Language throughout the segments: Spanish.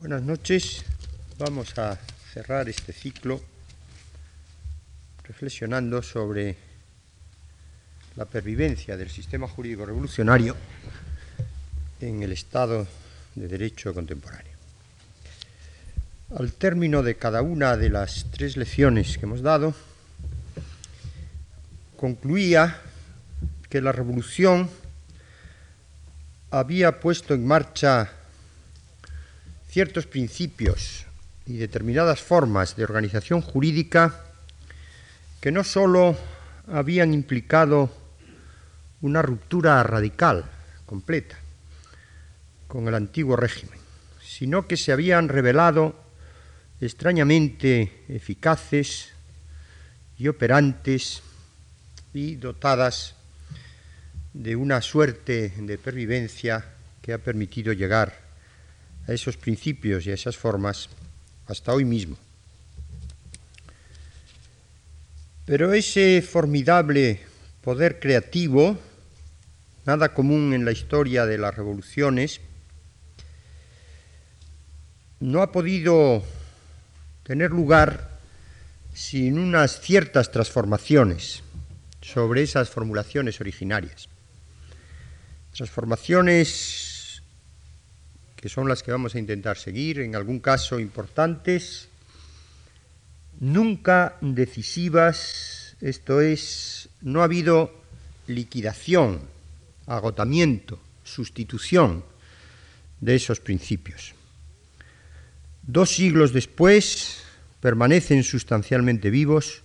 Buenas noches. Vamos a cerrar este ciclo reflexionando sobre la pervivencia del sistema jurídico revolucionario en el Estado de Derecho contemporáneo. Al término de cada una de las tres lecciones que hemos dado, concluía que la revolución había puesto en marcha ciertos principios y determinadas formas de organización jurídica que no sólo habían implicado una ruptura radical, completa, con el antiguo régimen, sino que se habían revelado extrañamente eficaces y operantes y dotadas de una suerte de pervivencia que ha permitido llegar a esos principios y a esas formas hasta hoy mismo. Pero ese formidable poder creativo, nada común en la historia de las revoluciones, no ha podido tener lugar sin unas ciertas transformaciones sobre esas formulaciones originarias. Transformaciones que son las que vamos a intentar seguir, en algún caso importantes, nunca decisivas, esto es, no ha habido liquidación, agotamiento, sustitución de esos principios. Dos siglos después permanecen sustancialmente vivos,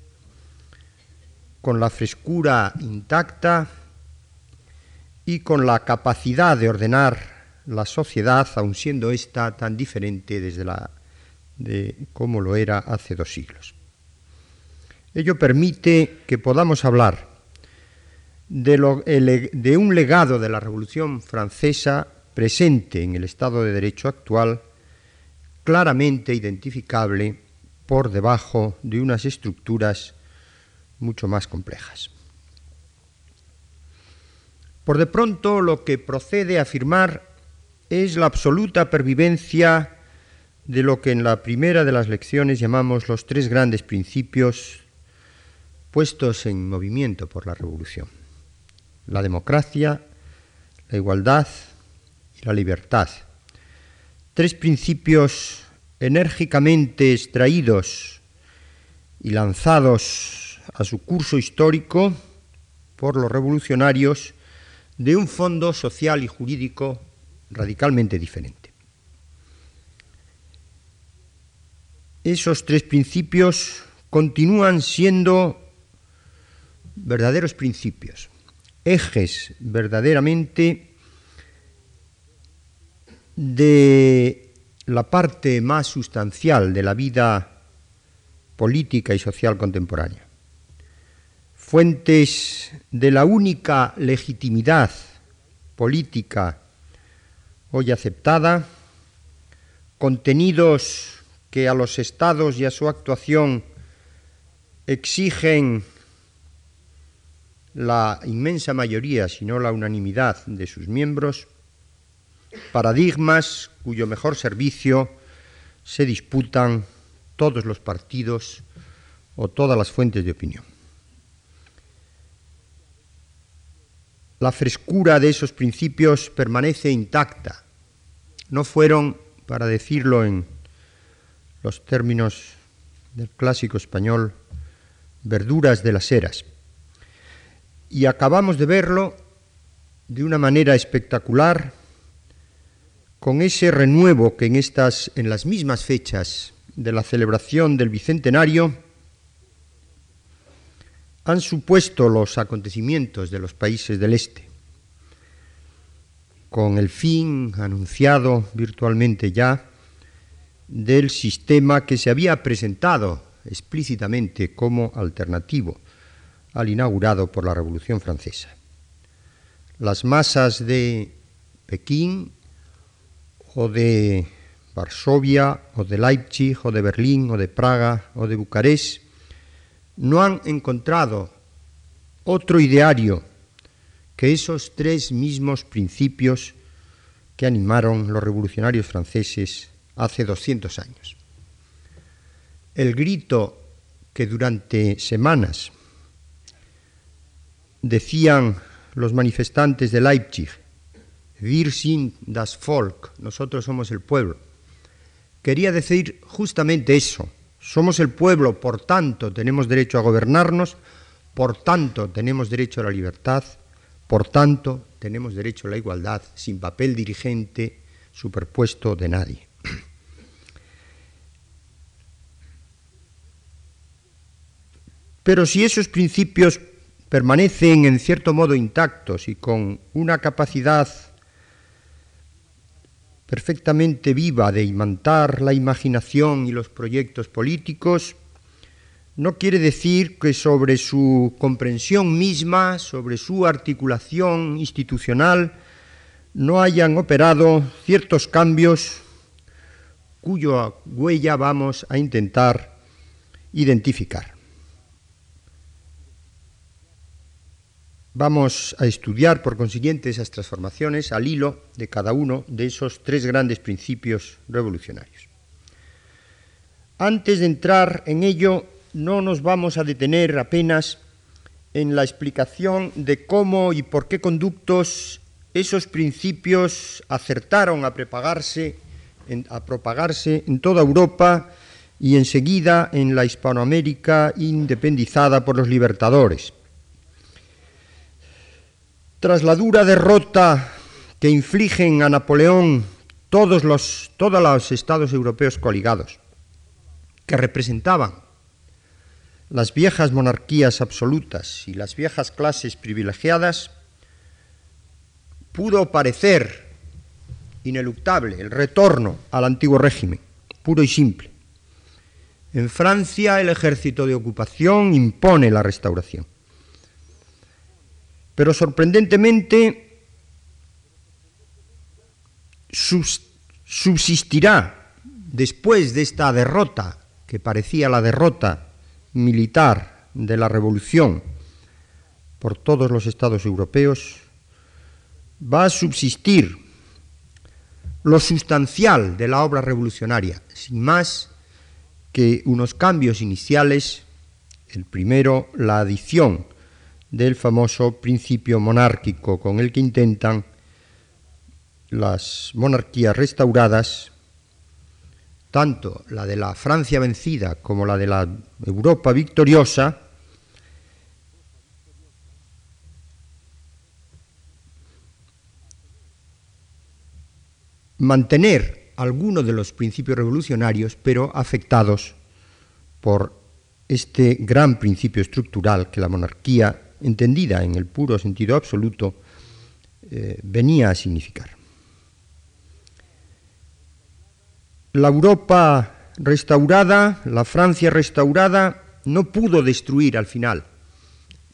con la frescura intacta y con la capacidad de ordenar la sociedad, aun siendo esta tan diferente desde la de cómo lo era hace dos siglos. Ello permite que podamos hablar de, de un legado de la Revolución Francesa presente en el Estado de Derecho actual, claramente identificable por debajo de unas estructuras mucho más complejas. Por de pronto, lo que procede a afirmar es la absoluta pervivencia de lo que en la primera de las lecciones llamamos los tres grandes principios puestos en movimiento por la revolución. La democracia, la igualdad y la libertad. Tres principios enérgicamente extraídos y lanzados a su curso histórico por los revolucionarios de un fondo social y jurídico radicalmente diferente. Esos tres principios continúan siendo verdaderos principios, ejes verdaderamente de la parte más sustancial de la vida política y social contemporánea, fuentes de la única legitimidad política hoy aceptada, contenidos que a los estados y a su actuación exigen la inmensa mayoría, si no la unanimidad de sus miembros, paradigmas cuyo mejor servicio se disputan todos los partidos o todas las fuentes de opinión. La frescura de esos principios permanece intacta no fueron, para decirlo en los términos del clásico español, verduras de las eras. Y acabamos de verlo de una manera espectacular con ese renuevo que en estas en las mismas fechas de la celebración del bicentenario han supuesto los acontecimientos de los países del este con el fin anunciado virtualmente ya del sistema que se había presentado explícitamente como alternativo al inaugurado por la Revolución Francesa. Las masas de Pekín o de Varsovia o de Leipzig o de Berlín o de Praga o de Bucarest no han encontrado otro ideario que esos tres mismos principios que animaron los revolucionarios franceses hace 200 años. El grito que durante semanas decían los manifestantes de Leipzig, Wir sind das Volk, nosotros somos el pueblo, quería decir justamente eso, somos el pueblo, por tanto tenemos derecho a gobernarnos, por tanto tenemos derecho a la libertad, por tanto tenemos derecho a la igualdad, sin papel dirigente superpuesto de nadie. Pero si esos principios permanecen en cierto modo intactos y con una capacidad perfectamente viva de imantar la imaginación y los proyectos políticos, no quiere decir que sobre su comprensión misma, sobre su articulación institucional, no hayan operado ciertos cambios cuya huella vamos a intentar identificar. Vamos a estudiar, por consiguiente, esas transformaciones al hilo de cada uno de esos tres grandes principios revolucionarios. Antes de entrar en ello, no nos vamos a detener apenas en la explicación de cómo y por qué conductos esos principios acertaron a propagarse en, a propagarse en toda Europa y enseguida en la Hispanoamérica independizada por los libertadores. Tras la dura derrota que infligen a Napoleón todos los, todos los estados europeos coligados, que representaban las viejas monarquías absolutas y las viejas clases privilegiadas, pudo parecer ineluctable el retorno al antiguo régimen, puro y simple. En Francia el ejército de ocupación impone la restauración. Pero sorprendentemente subsistirá después de esta derrota, que parecía la derrota militar de la revolución por todos los estados europeos, va a subsistir lo sustancial de la obra revolucionaria, sin más que unos cambios iniciales, el primero, la adición del famoso principio monárquico con el que intentan las monarquías restauradas, tanto la de la Francia vencida como la de la Europa victoriosa, mantener algunos de los principios revolucionarios, pero afectados por este gran principio estructural que la monarquía entendida en el puro sentido absoluto, eh, venía a significar. La Europa restaurada, la Francia restaurada, no pudo destruir al final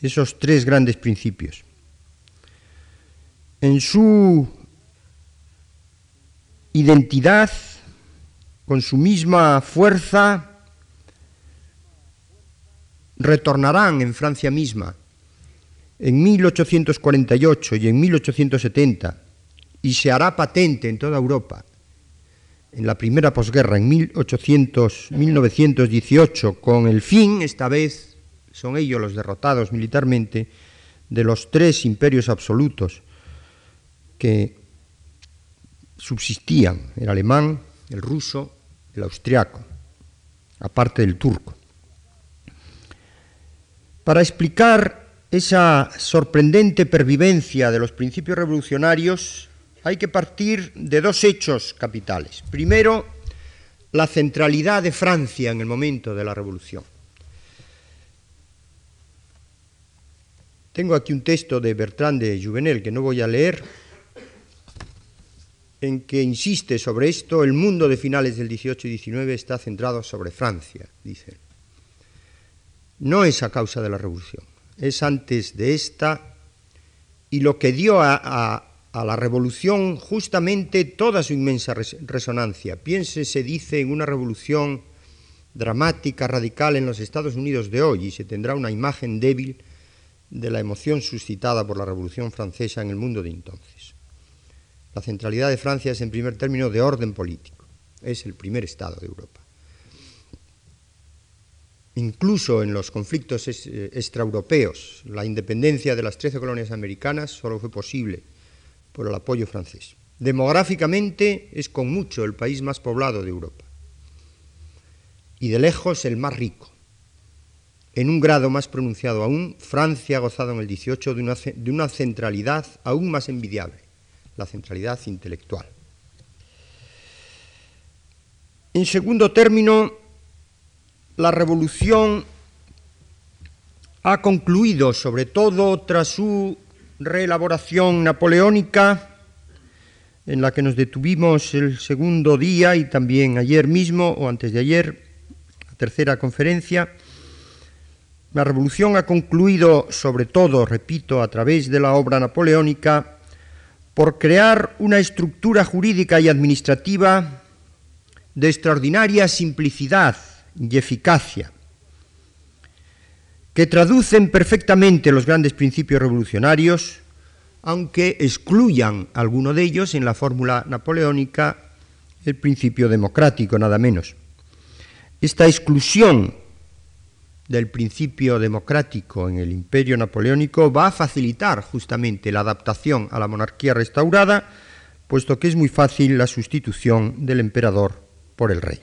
esos tres grandes principios. En su identidad, con su misma fuerza, retornarán en Francia misma en 1848 y en 1870 y se hará patente en toda Europa en la primera posguerra, en 1800, 1918, con el fin, esta vez son ellos los derrotados militarmente, de los tres imperios absolutos que subsistían, el alemán, el ruso, el austriaco, aparte del turco. Para explicar esa sorprendente pervivencia de los principios revolucionarios, hay que partir de dos hechos capitales. Primero, la centralidad de Francia en el momento de la revolución. Tengo aquí un texto de Bertrand de Juvenel que no voy a leer, en que insiste sobre esto, el mundo de finales del 18 y 19 está centrado sobre Francia, dice. No es a causa de la revolución es antes de esta, y lo que dio a, la revolución justamente toda su inmensa resonancia. Piense, se dice, en una revolución dramática, radical en los Estados Unidos de hoy, y se tendrá una imagen débil de la emoción suscitada por la Revolución Francesa en el mundo de entonces. La centralidad de Francia es, en primer término, de orden político. es el primer Estado de Europa. Incluso en los conflictos eh, extraeuropeos, la independencia de las 13 colonias americanas solo fue posible por el apoyo francés. Demográficamente es con mucho el país más poblado de Europa y de lejos el más rico. En un grado más pronunciado aún, Francia ha gozado en el 18 de una, de una centralidad aún más envidiable, la centralidad intelectual. En segundo término, la revolución ha concluido, sobre todo tras su reelaboración napoleónica, en la que nos detuvimos el segundo día y también ayer mismo o antes de ayer, la tercera conferencia, la revolución ha concluido, sobre todo, repito, a través de la obra napoleónica, por crear una estructura jurídica y administrativa de extraordinaria simplicidad y eficacia, que traducen perfectamente los grandes principios revolucionarios, aunque excluyan alguno de ellos en la fórmula napoleónica el principio democrático, nada menos. Esta exclusión del principio democrático en el imperio napoleónico va a facilitar justamente la adaptación a la monarquía restaurada, puesto que es muy fácil la sustitución del emperador por el rey.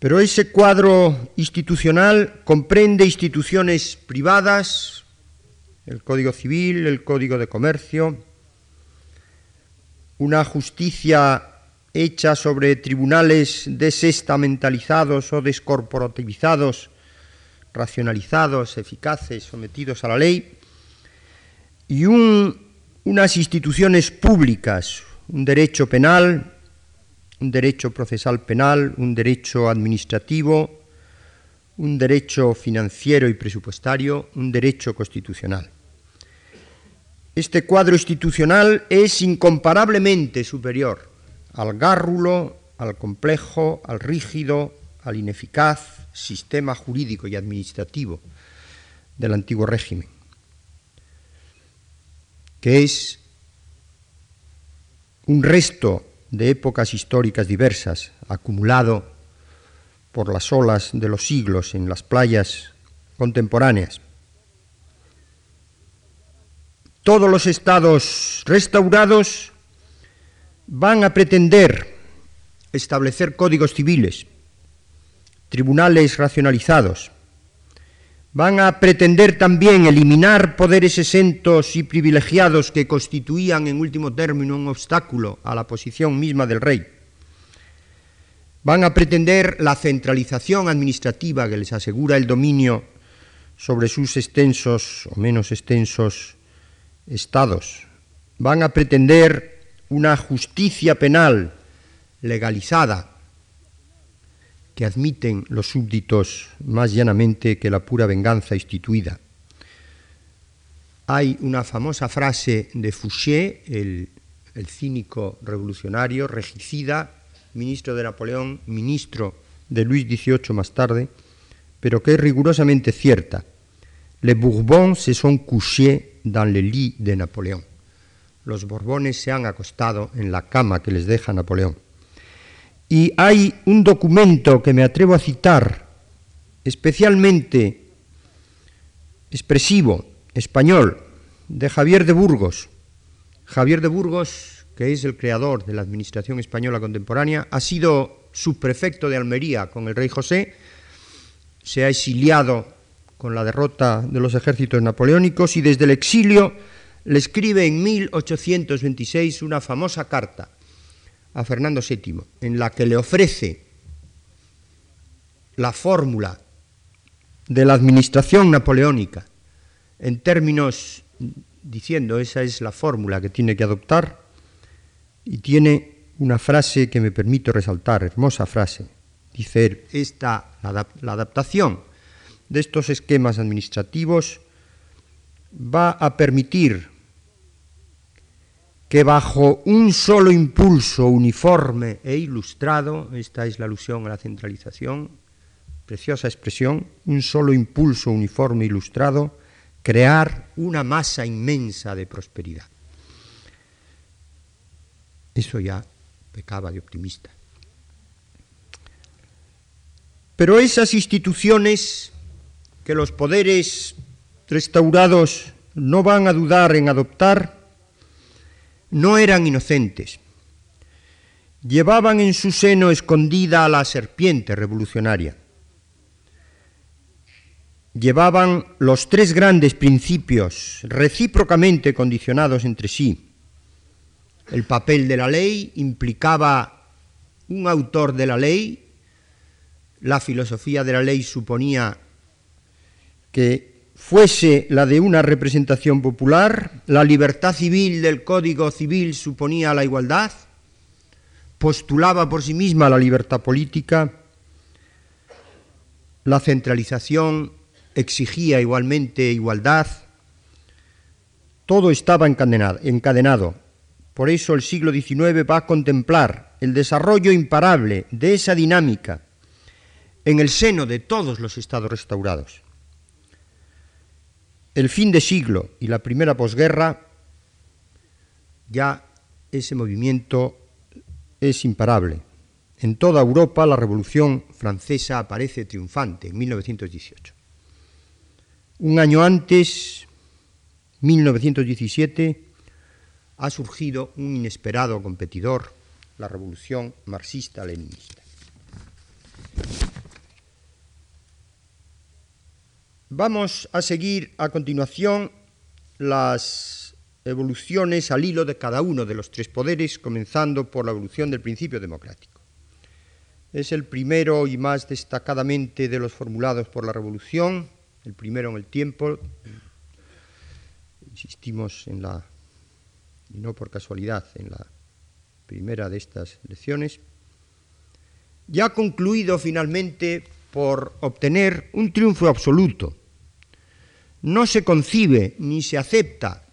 Pero ese cuadro institucional comprende instituciones privadas, el Código Civil, el Código de Comercio, una justicia hecha sobre tribunales desestamentalizados o descorporativizados, racionalizados, eficaces, sometidos a la ley, y unas instituciones públicas, un derecho penal, un derecho procesal penal, un derecho administrativo, un derecho financiero y presupuestario, un derecho constitucional. Este cuadro institucional es incomparablemente superior al gárrulo, al complejo, al rígido, al ineficaz sistema jurídico y administrativo del antiguo régimen, que es un resto de épocas históricas diversas, acumulado por las olas de los siglos en las playas contemporáneas. Todos los estados restaurados van a pretender establecer códigos civiles, tribunales racionalizados, van a pretender también eliminar poderes exentos y privilegiados que constituían en último término un obstáculo a la posición misma del rey. Van a pretender la centralización administrativa que les asegura el dominio sobre sus extensos o menos extensos estados. Van a pretender una justicia penal legalizada que admiten los súbditos más llanamente que la pura venganza instituida. Hay una famosa frase de Fouché, el, el cínico revolucionario, regicida, ministro de Napoleón, ministro de Luis XVIII más tarde, pero que es rigurosamente cierta. Les Bourbons se sont couchés dans le lit de Napoléon los Borbones se han acostado en la cama que les deja Napoleón. Y hay un documento que me atrevo a citar, especialmente expresivo, español, de Javier de Burgos. Javier de Burgos, que es el creador de la administración española contemporánea, ha sido subprefecto de Almería con el rey José, se ha exiliado con la derrota de los ejércitos napoleónicos y desde el exilio le escribe en 1826 una famosa carta a Fernando VII, en la que le ofrece la fórmula de la administración napoleónica en términos diciendo esa es la fórmula que tiene que adoptar y tiene una frase que me permito resaltar, hermosa frase. Dice esta, la adaptación de estos esquemas administrativos va a permitir que bajo un solo impulso uniforme e ilustrado, esta es la alusión a la centralización, preciosa expresión, un solo impulso uniforme e ilustrado, crear una masa inmensa de prosperidad. Eso ya pecaba de optimista. Pero esas instituciones que los poderes restaurados no van a dudar en adoptar, no eran inocentes. Llevaban en su seno escondida a la serpiente revolucionaria. Llevaban los tres grandes principios recíprocamente condicionados entre sí. El papel de la ley implicaba un autor de la ley, la filosofía de la ley suponía que fuese la de una representación popular, la libertad civil del Código Civil suponía la igualdad, postulaba por sí misma la libertad política, la centralización exigía igualmente igualdad, todo estaba encadenado. Por eso el siglo XIX va a contemplar el desarrollo imparable de esa dinámica en el seno de todos los estados restaurados el fin de siglo y la primera posguerra, ya ese movimiento es imparable. En toda Europa la Revolución Francesa aparece triunfante en 1918. Un año antes, 1917, ha surgido un inesperado competidor, la Revolución Marxista-Leninista. Vamos a seguir a continuación las evoluciones al hilo de cada uno de los tres poderes, comenzando por la evolución del principio democrático. Es el primero y más destacadamente de los formulados por la Revolución, el primero en el tiempo, insistimos en la, y no por casualidad, en la primera de estas lecciones, ya concluido finalmente por obtener un triunfo absoluto no se concibe ni se acepta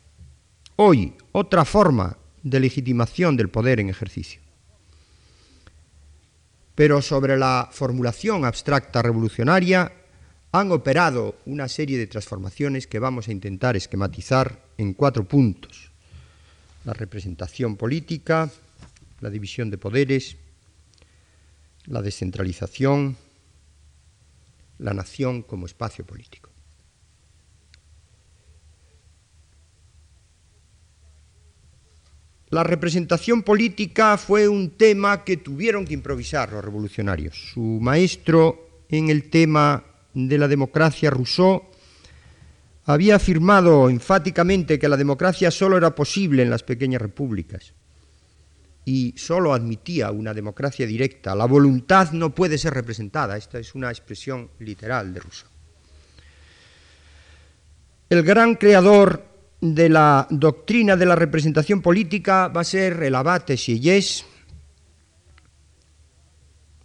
hoy otra forma de legitimación del poder en ejercicio. Pero sobre la formulación abstracta revolucionaria han operado una serie de transformaciones que vamos a intentar esquematizar en cuatro puntos. La representación política, la división de poderes, la descentralización, la nación como espacio político. La representación política fue un tema que tuvieron que improvisar los revolucionarios. Su maestro en el tema de la democracia, Rousseau, había afirmado enfáticamente que la democracia solo era posible en las pequeñas repúblicas y solo admitía una democracia directa. La voluntad no puede ser representada. Esta es una expresión literal de Rousseau. El gran creador de la doctrina de la representación política va a ser el abate Sieyès.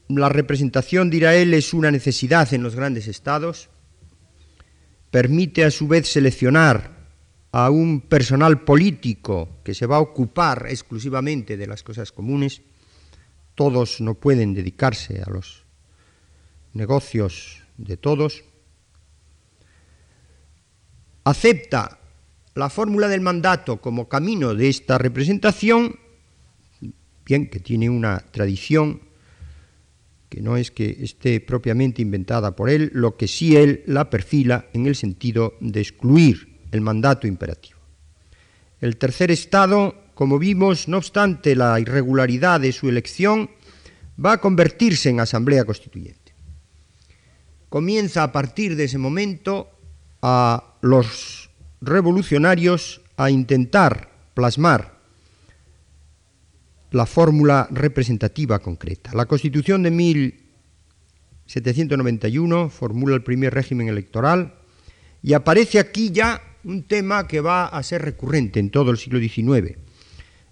La representación, dirá él, es una necesidad en los grandes estados. Permite a su vez seleccionar a un personal político que se va a ocupar exclusivamente de las cosas comunes. Todos no pueden dedicarse a los negocios de todos. Acepta la fórmula del mandato como camino de esta representación, bien que tiene una tradición que no es que esté propiamente inventada por él, lo que sí él la perfila en el sentido de excluir el mandato imperativo. El tercer estado, como vimos, no obstante la irregularidad de su elección, va a convertirse en asamblea constituyente. Comienza a partir de ese momento a los revolucionarios a intentar plasmar la fórmula representativa concreta. La Constitución de 1791 formula el primer régimen electoral y aparece aquí ya un tema que va a ser recurrente en todo el siglo XIX,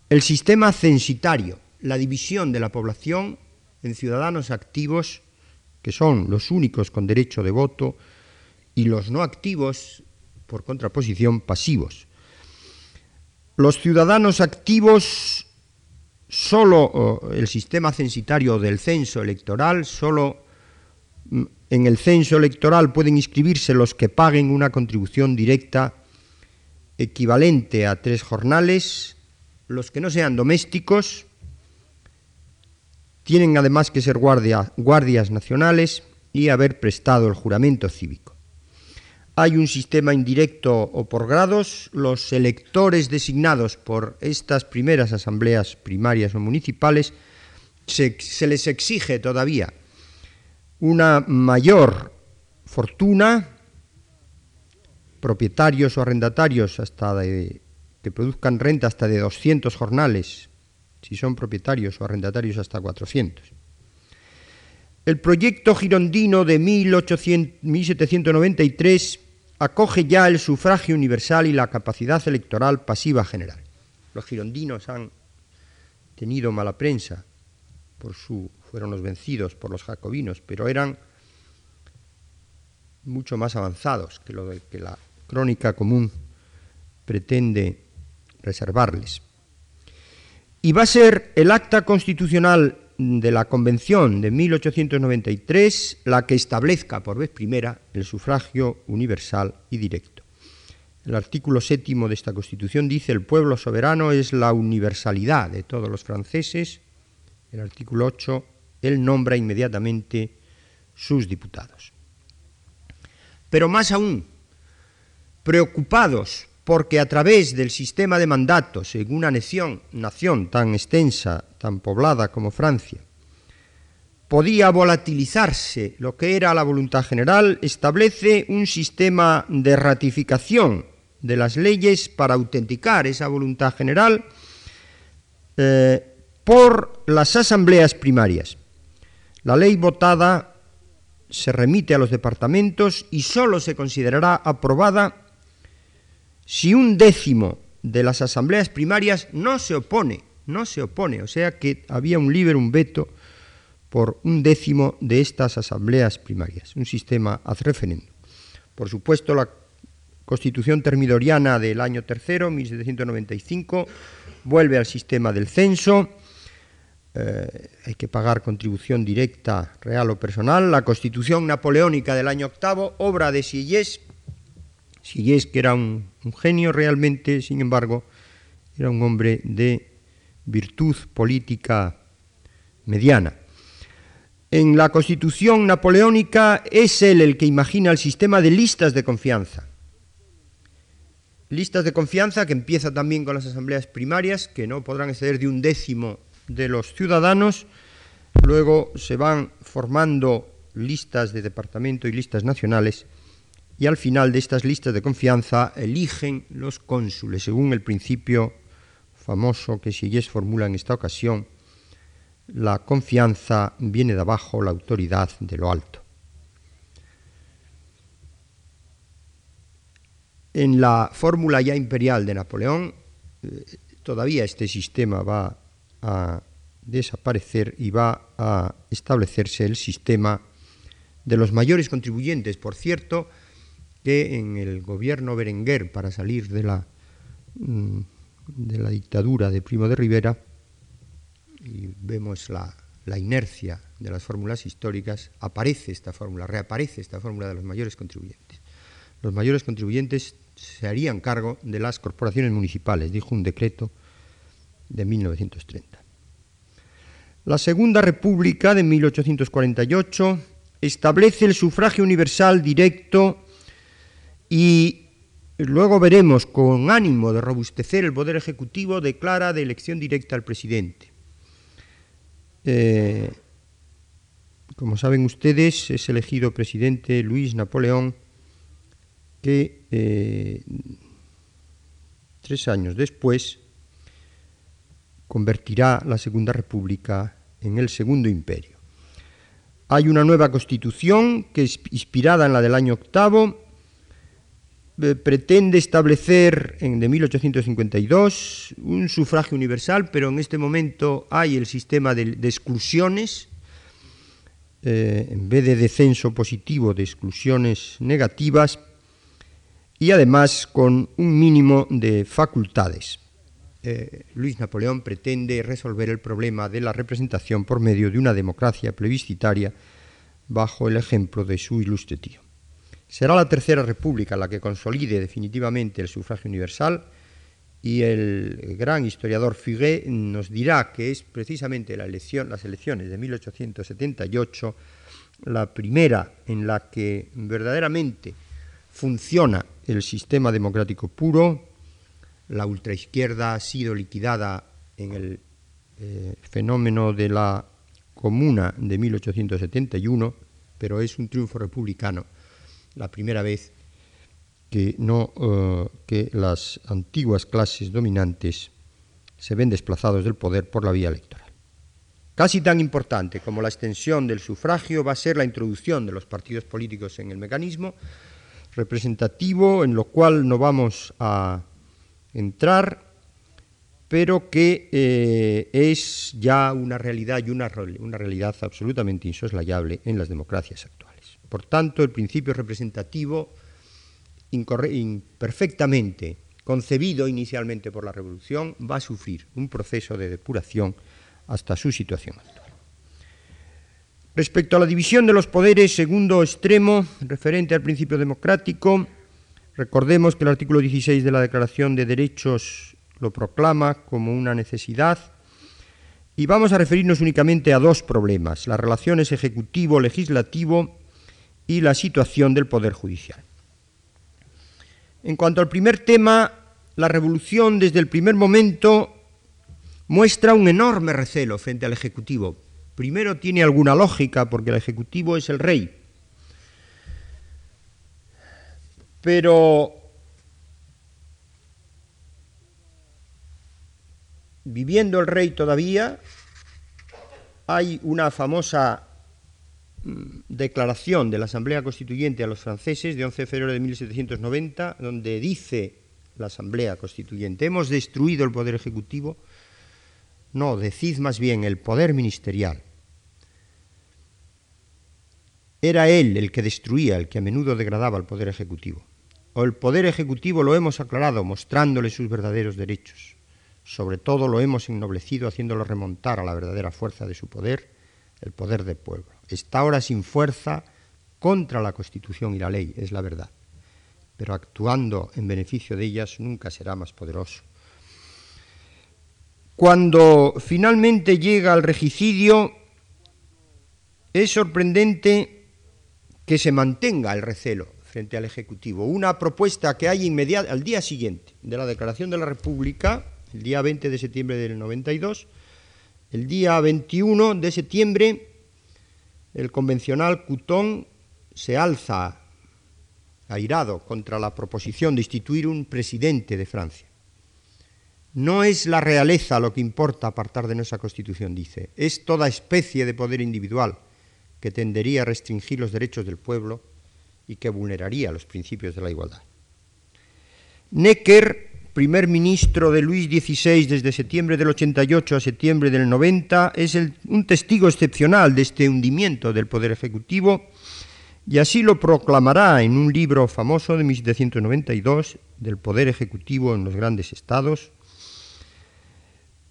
el sistema censitario, la división de la población en ciudadanos activos, que son los únicos con derecho de voto, y los no activos, por contraposición, pasivos. Los ciudadanos activos, solo el sistema censitario del censo electoral, solo mm, en el censo electoral pueden inscribirse los que paguen una contribución directa equivalente a tres jornales, los que no sean domésticos Tienen además que ser guardias nacionales y haber prestado el juramento cívico. Hay un sistema indirecto o por grados. Los electores designados por estas primeras asambleas primarias o municipales se, les exige todavía una mayor fortuna, propietarios o arrendatarios hasta de, que produzcan renta hasta de 200 jornales, si son propietarios o arrendatarios hasta 400. El proyecto girondino de 1793 acoge ya el sufragio universal y la capacidad electoral pasiva general. Los girondinos han tenido mala prensa por su fueron los vencidos por los jacobinos, pero eran mucho más avanzados que lo que la crónica común pretende reservarles. Y va a ser el acta constitucional de la Convención de 1893 la que establezca por vez primera el sufragio universal y directo. El artículo séptimo de esta Constitución dice el pueblo soberano es la universalidad de todos los franceses. El artículo 8, él nombra inmediatamente sus diputados. Pero más aún, preocupados porque a través del sistema de mandatos en una nación, nación tan extensa, tan poblada como Francia, podía volatilizarse lo que era la voluntad general, establece un sistema de ratificación de las leyes para autenticar esa voluntad general eh, por las asambleas primarias. La ley votada se remite a los departamentos y sólo se considerará aprobada si un décimo de las asambleas primarias no se opone, no se opone, o sea que había un un veto por un décimo de estas asambleas primarias, un sistema ad referéndum. Por supuesto, la Constitución termidoriana del año tercero, 1795, vuelve al sistema del censo, eh, hay que pagar contribución directa, real o personal. La Constitución napoleónica del año octavo, obra de Sieyès, es que era un, genio realmente, sin embargo, era un hombre de virtud política mediana. En la Constitución napoleónica es él el que imagina el sistema de listas de confianza. Listas de confianza que empieza también con las asambleas primarias, que no podrán exceder de un décimo de los ciudadanos, luego se van formando listas de departamento y listas nacionales, y al final de estas listas de confianza eligen los cónsules, según el principio famoso que Sillés formula en esta ocasión, la confianza viene de abajo, la autoridad de lo alto. En la fórmula ya imperial de Napoleón, eh, todavía este sistema va a desaparecer y va a establecerse el sistema de los mayores contribuyentes. Por cierto, que en el gobierno Berenguer, para salir de la, mm, de la dictadura de Primo de Rivera, y vemos la, la inercia de las fórmulas históricas, aparece esta fórmula, reaparece esta fórmula de los mayores contribuyentes. Los mayores contribuyentes se harían cargo de las corporaciones municipales, dijo un decreto de 1930. La Segunda República de 1848 establece el sufragio universal directo y luego veremos, con ánimo de robustecer el poder ejecutivo, declara de elección directa al presidente. Eh, como saben ustedes, es elegido presidente Luis Napoleón, que eh, tres años después convertirá la Segunda República en el Segundo Imperio. Hay una nueva constitución que es inspirada en la del año octavo, eh, pretende establecer en, de 1852 un sufragio universal, pero en este momento hay el sistema de, exclusiones, eh, en vez de descenso positivo, de exclusiones negativas, y además con un mínimo de facultades. Eh, Luis Napoleón pretende resolver el problema de la representación por medio de una democracia plebiscitaria bajo el ejemplo de su ilustre tío. Será la Tercera República la que consolide definitivamente el sufragio universal y el gran historiador Fuguet nos dirá que es precisamente la elección, las elecciones de 1878 la primera en la que verdaderamente funciona el sistema democrático puro, la ultraizquierda ha sido liquidada en el eh, fenómeno de la Comuna de 1871, pero es un triunfo republicano, la primera vez que, no, eh, que las antiguas clases dominantes se ven desplazados del poder por la vía electoral. Casi tan importante como la extensión del sufragio va a ser la introducción de los partidos políticos en el mecanismo representativo, en lo cual no vamos a entrar, pero que eh, es ya una realidad y una, una realidad absolutamente insoslayable en las democracias actuales. Por tanto, el principio representativo imperfectamente concebido inicialmente por la Revolución, va a sufrir un proceso de depuración hasta su situación actual. Respecto a la división de los poderes, segundo extremo, referente al principio democrático, recordemos que el artículo 16 de la Declaración de Derechos lo proclama como una necesidad y vamos a referirnos únicamente a dos problemas, las relaciones ejecutivo-legislativo y la situación del Poder Judicial. En cuanto al primer tema, la revolución desde el primer momento muestra un enorme recelo frente al Ejecutivo. Primero tiene alguna lógica porque el Ejecutivo es el rey. Pero viviendo el rey todavía, hay una famosa declaración de la Asamblea Constituyente a los franceses de 11 de febrero de 1790, donde dice la Asamblea Constituyente, hemos destruido el poder ejecutivo, no, decid más bien el poder ministerial. Era él el que destruía, el que a menudo degradaba el poder ejecutivo. O el poder ejecutivo lo hemos aclarado mostrándole sus verdaderos derechos. Sobre todo lo hemos ennoblecido haciéndolo remontar a la verdadera fuerza de su poder, el poder del pueblo está ahora sin fuerza contra la Constitución y la ley, es la verdad, pero actuando en beneficio de ellas nunca será más poderoso. Cuando finalmente llega al regicidio, es sorprendente que se mantenga el recelo frente al Ejecutivo. Una propuesta que hay inmediata, al día siguiente de la Declaración de la República, el día 20 de septiembre del 92, el día 21 de septiembre el convencional Cutón se alza airado contra la proposición de instituir un presidente de Francia. No es la realeza lo que importa apartar de nuestra Constitución, dice, es toda especie de poder individual que tendería a restringir los derechos del pueblo y que vulneraría los principios de la igualdad. Necker primer ministro de Luis XVI desde septiembre del 88 a septiembre del 90, es un testigo excepcional de este hundimiento del Poder Ejecutivo y así lo proclamará en un libro famoso de 1792 del Poder Ejecutivo en los grandes estados.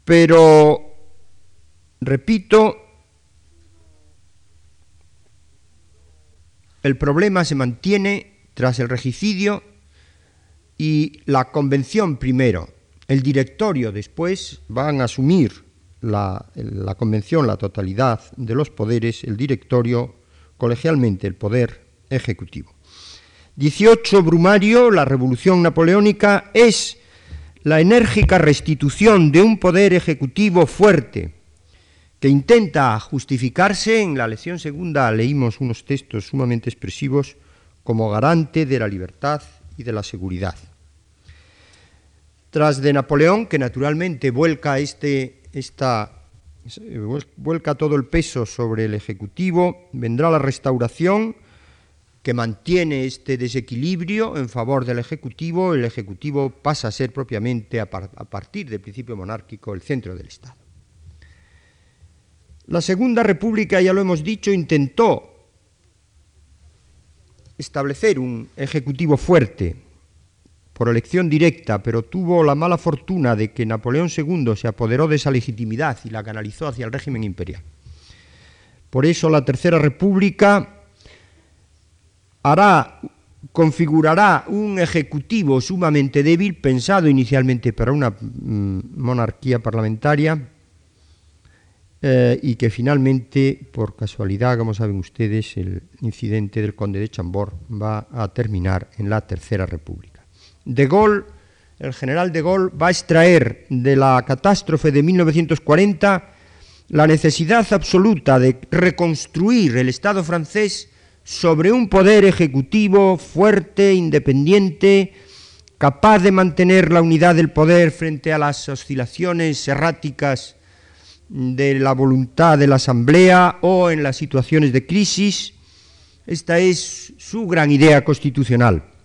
Pero, repito, el problema se mantiene tras el regicidio y la convención primero, el directorio después van a asumir la, convención la totalidad de los poderes, el directorio colegialmente el poder ejecutivo. 18. Brumario, la revolución napoleónica, es la enérgica restitución de un poder ejecutivo fuerte que intenta justificarse, en la lección segunda leímos unos textos sumamente expresivos, como garante de la libertad y de la seguridad. Tras de Napoleón, que naturalmente vuelca, este, esta, vuelca todo el peso sobre el Ejecutivo, vendrá la restauración que mantiene este desequilibrio en favor del Ejecutivo. El Ejecutivo pasa a ser propiamente, a, a partir del principio monárquico, el centro del Estado. La Segunda República, ya lo hemos dicho, intentó establecer un Ejecutivo fuerte, por elección directa, pero tuvo la mala fortuna de que Napoleón II se apoderó de esa legitimidad y la canalizó hacia el régimen imperial. Por eso la Tercera República hará configurará un ejecutivo sumamente débil, pensado inicialmente para una mm, monarquía parlamentaria, eh, y que finalmente, por casualidad, como saben ustedes, el incidente del conde de Chambord va a terminar en la Tercera República. De Gaulle, el general de Gaulle, va a extraer de la catástrofe de 1940 la necesidad absoluta de reconstruir el Estado francés sobre un poder ejecutivo fuerte, independiente, capaz de mantener la unidad del poder frente a las oscilaciones erráticas de la voluntad de la Asamblea o en las situaciones de crisis. Esta es su gran idea constitucional.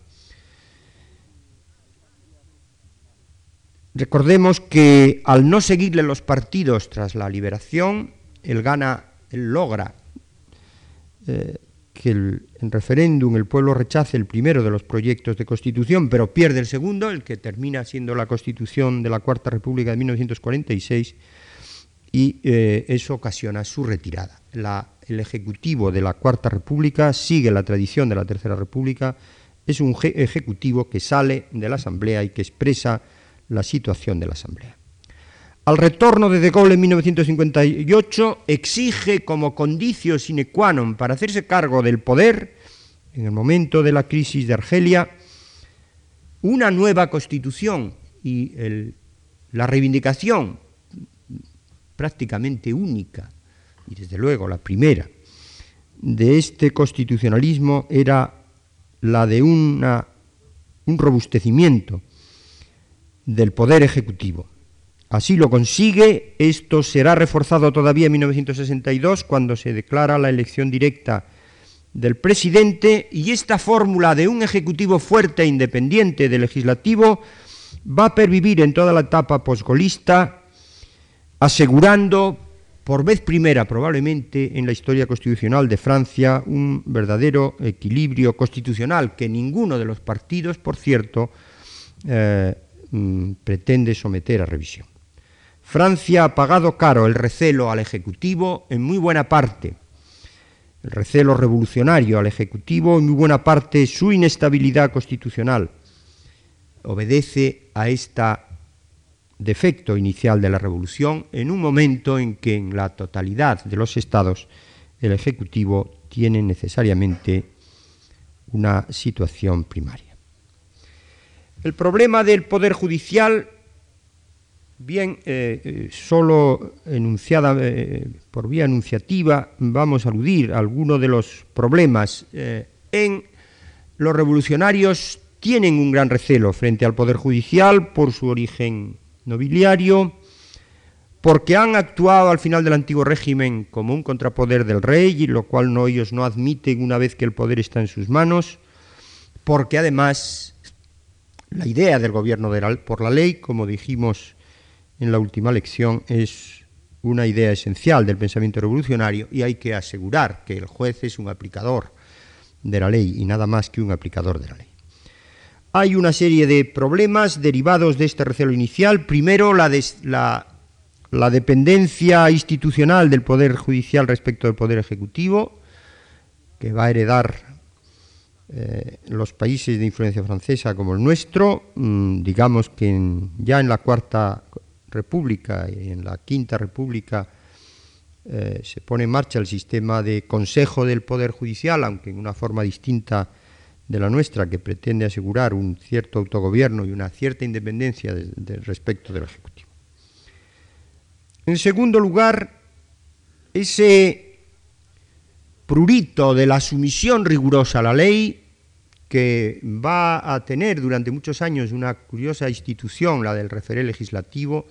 Recordemos que al no seguirle los partidos tras la liberación, él gana, él logra eh, que el, en referéndum el pueblo rechace el primero de los proyectos de constitución, pero pierde el segundo, el que termina siendo la constitución de la Cuarta República de 1946, y eh, eso ocasiona su retirada. el Ejecutivo de la Cuarta República sigue la tradición de la Tercera República, es un ejecutivo que sale de la Asamblea y que expresa la situación de la Asamblea. Al retorno de De Gaulle en 1958 exige como condicio sine qua non para hacerse cargo del poder en el momento de la crisis de Argelia una nueva constitución y la reivindicación prácticamente única y desde luego la primera de este constitucionalismo era la de una, un robustecimiento del Poder Ejecutivo. Así lo consigue, esto será reforzado todavía en 1962 cuando se declara la elección directa del presidente y esta fórmula de un Ejecutivo fuerte e independiente del legislativo va a pervivir en toda la etapa posgolista, asegurando por vez primera probablemente en la historia constitucional de Francia un verdadero equilibrio constitucional que ninguno de los partidos, por cierto, eh, Mm, pretende someter a revisión. Francia ha pagado caro el recelo al Ejecutivo en muy buena parte, el recelo revolucionario al Ejecutivo en muy buena parte su inestabilidad constitucional obedece a este defecto inicial de la revolución en un momento en que en la totalidad de los estados el Ejecutivo tiene necesariamente una situación primaria. El problema del Poder Judicial, bien, eh, eh, solo enunciada eh, por vía enunciativa, vamos a aludir a algunos de los problemas. en los revolucionarios tienen un gran recelo frente al Poder Judicial por su origen nobiliario, porque han actuado al final del antiguo régimen como un contrapoder del rey, y lo cual no, ellos no admiten una vez que el poder está en sus manos, porque además la idea del gobierno por la ley, como dijimos en la última lección, es una idea esencial del pensamiento revolucionario y hay que asegurar que el juez es un aplicador de la ley y nada más que un aplicador de la ley. Hay una serie de problemas derivados de este recelo inicial. Primero, la, la dependencia institucional del Poder Judicial respecto del Poder Ejecutivo, que va a heredar eh, los países de influencia francesa como el nuestro, mm, digamos que ya en la Cuarta República y en la Quinta República eh, se pone en marcha el sistema de Consejo del Poder Judicial, aunque en una forma distinta de la nuestra, que pretende asegurar un cierto autogobierno y una cierta independencia respecto del Ejecutivo. En segundo lugar, ese prurito de la sumisión rigurosa a la ley, que va a tener durante muchos años una curiosa institución, la del referé legislativo,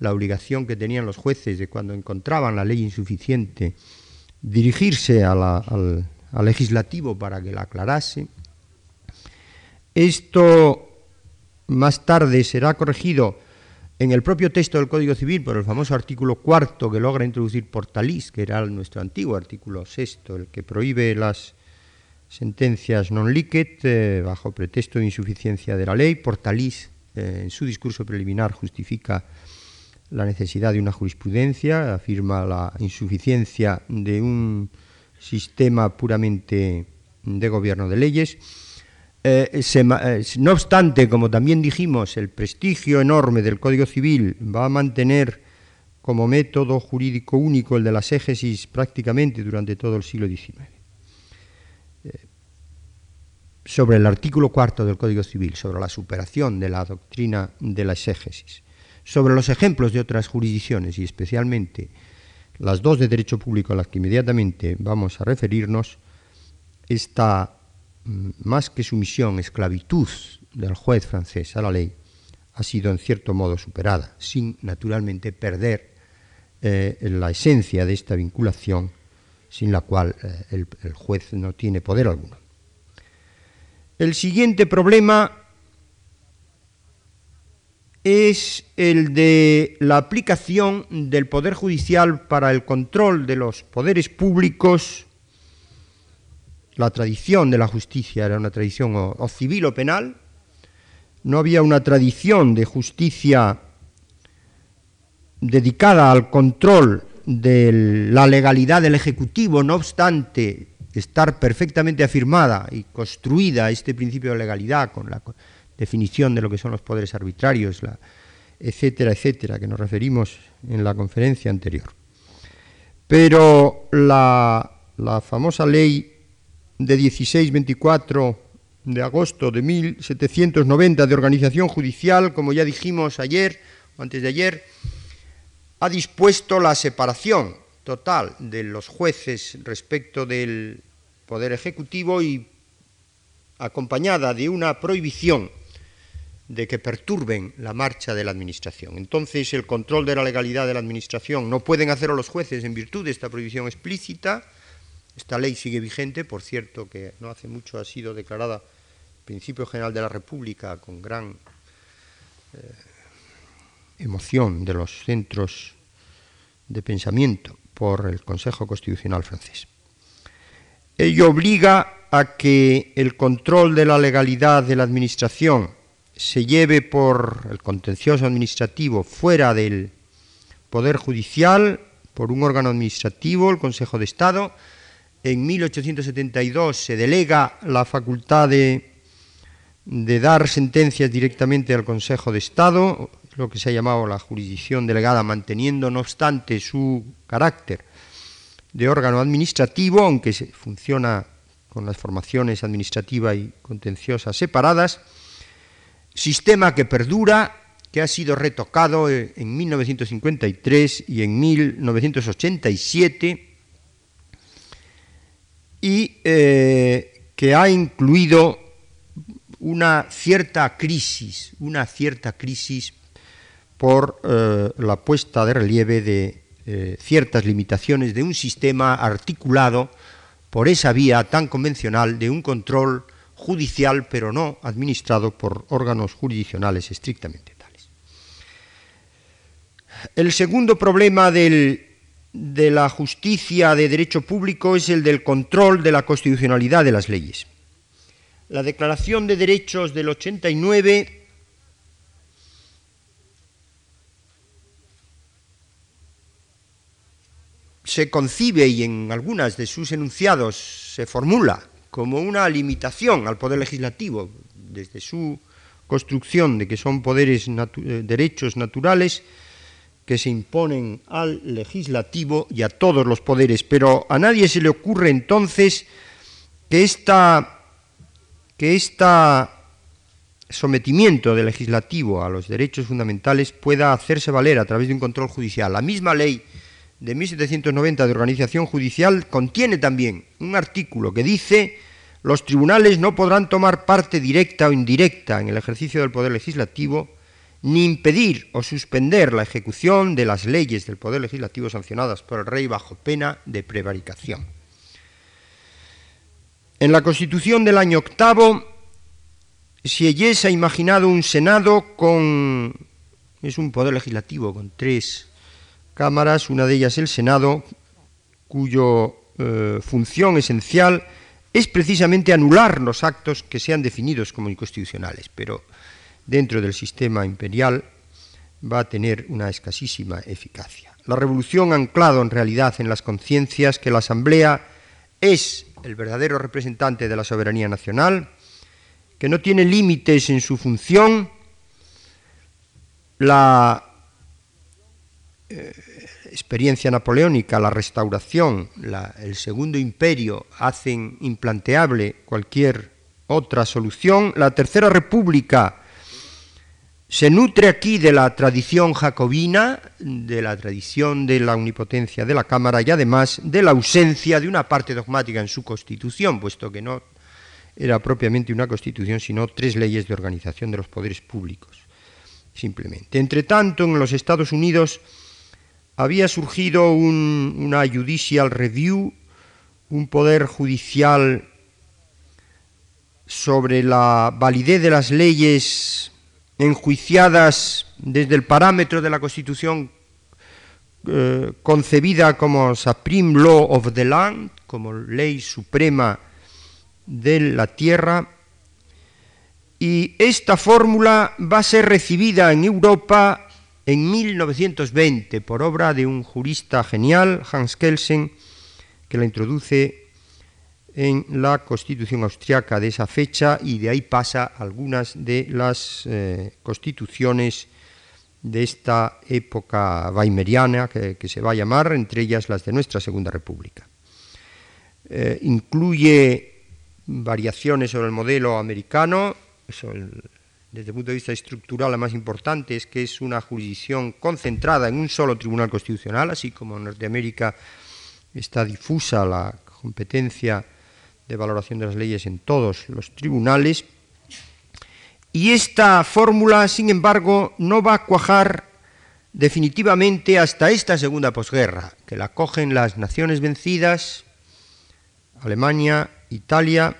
la obligación que tenían los jueces de cuando encontraban la ley insuficiente, dirigirse al, al legislativo para que la aclarase. Esto más tarde será corregido en el propio texto del Código Civil, por el famoso artículo cuarto que logra introducir Portalís, que era nuestro antiguo artículo sexto, el que prohíbe las sentencias non licet eh, bajo pretexto de insuficiencia de la ley. Portalís, eh, en su discurso preliminar, justifica la necesidad de una jurisprudencia, afirma la insuficiencia de un sistema puramente de gobierno de leyes. Eh, eh, no obstante, como también dijimos, el prestigio enorme del Código Civil va a mantener como método jurídico único el de la égesis prácticamente durante todo el siglo XIX. Eh, sobre el artículo cuarto del Código Civil, sobre la superación de la doctrina de la exégesis, sobre los ejemplos de otras jurisdicciones y especialmente las dos de derecho público a las que inmediatamente vamos a referirnos, esta más que sumisión, esclavitud del juez francés a la ley ha sido en cierto modo superada, sin naturalmente perder eh, la esencia de esta vinculación, sin la cual eh, el, el juez no tiene poder alguno. El siguiente problema es el de la aplicación del Poder Judicial para el control de los poderes públicos. La tradición de la justicia era una tradición o, civil o penal. No había una tradición de justicia dedicada al control de la legalidad del Ejecutivo, no obstante estar perfectamente afirmada y construida este principio de legalidad con la definición de lo que son los poderes arbitrarios, etcétera, etcétera, que nos referimos en la conferencia anterior. Pero la famosa ley de 1624 de agosto de 1790 de organización judicial, como ya dijimos ayer o antes de ayer, ha dispuesto la separación total de los jueces respecto del poder ejecutivo y acompañada de una prohibición de que perturben la marcha de la Administración. Entonces, el control de la legalidad de la Administración no pueden hacerlo los jueces en virtud de esta prohibición explícita. Esta ley sigue vigente, por cierto, que no hace mucho ha sido declarada principio general de la República con gran eh, emoción de los centros de pensamiento por el Consejo Constitucional francés. Ello obliga a que el control de la legalidad de la Administración se lleve por el contencioso administrativo fuera del Poder Judicial, por un órgano administrativo, el Consejo de Estado. En 1872 se delega la facultad de, dar sentencias directamente al Consejo de Estado, lo que se ha llamado la jurisdicción delegada, manteniendo no obstante su carácter de órgano administrativo, aunque funciona con las formaciones administrativa y contenciosa separadas sistema que perdura, que ha sido retocado en 1953 y en 1987 y eh, que ha incluido una cierta crisis, una cierta crisis por eh, la puesta de relieve de eh, ciertas limitaciones de un sistema articulado por esa vía tan convencional de un control judicial, pero no administrado por órganos jurisdiccionales estrictamente tales. El segundo problema de la justicia de derecho público es el del control de la constitucionalidad de las leyes. La Declaración de Derechos del 89 se concibe y en algunas de sus enunciados se formula como una limitación al poder legislativo, desde su construcción de que son poderes eh, derechos naturales que se imponen al legislativo y a todos los poderes, pero a nadie se le ocurre entonces que esta que este sometimiento del legislativo a los derechos fundamentales pueda hacerse valer a través de un control judicial. La misma ley de 1790 de organización judicial contiene también un artículo que dice los tribunales no podrán tomar parte directa o indirecta en el ejercicio del poder legislativo ni impedir o suspender la ejecución de las leyes del poder legislativo sancionadas por el rey bajo pena de prevaricación. En la Constitución del año octavo, Sieyès ha imaginado un Senado con... es un poder legislativo con tres cámaras, una de ellas el Senado, cuyo eh, función esencial es precisamente anular los actos que sean definidos como inconstitucionales, pero dentro del sistema imperial va a tener una escasísima eficacia. La revolución anclado en realidad en las conciencias que la Asamblea es el verdadero representante de la soberanía nacional, que no tiene límites en su función, la eh, experiencia napoleónica, la restauración, el segundo imperio hacen implanteable cualquier otra solución. La tercera república se nutre aquí de la tradición jacobina, de la tradición de la omnipotencia de la Cámara y además de la ausencia de una parte dogmática en su constitución, puesto que no era propiamente una constitución, sino tres leyes de organización de los poderes públicos, simplemente. Entre tanto, en los Estados Unidos había surgido una judicial review, un poder judicial sobre la validez de las leyes enjuiciadas desde el parámetro de la Constitución eh, concebida como Supreme Law of the Land, como ley suprema de la tierra, y esta fórmula va a ser recibida en Europa en 1920 por obra de un jurista genial, Hans Kelsen, que la introduce en la constitución austriaca de esa fecha y de ahí pasa algunas de las eh, constituciones de esta época weimeriana que, se va a llamar, entre ellas las de nuestra Segunda República. Eh, incluye variaciones sobre el modelo americano, desde el punto de vista estructural, la más importante es que es una jurisdicción concentrada en un solo tribunal constitucional, así como en Norteamérica está difusa la competencia de valoración de las leyes en todos los tribunales. Y esta fórmula, sin embargo, no va a cuajar definitivamente hasta esta segunda posguerra, que la cogen las naciones vencidas, Alemania, Italia,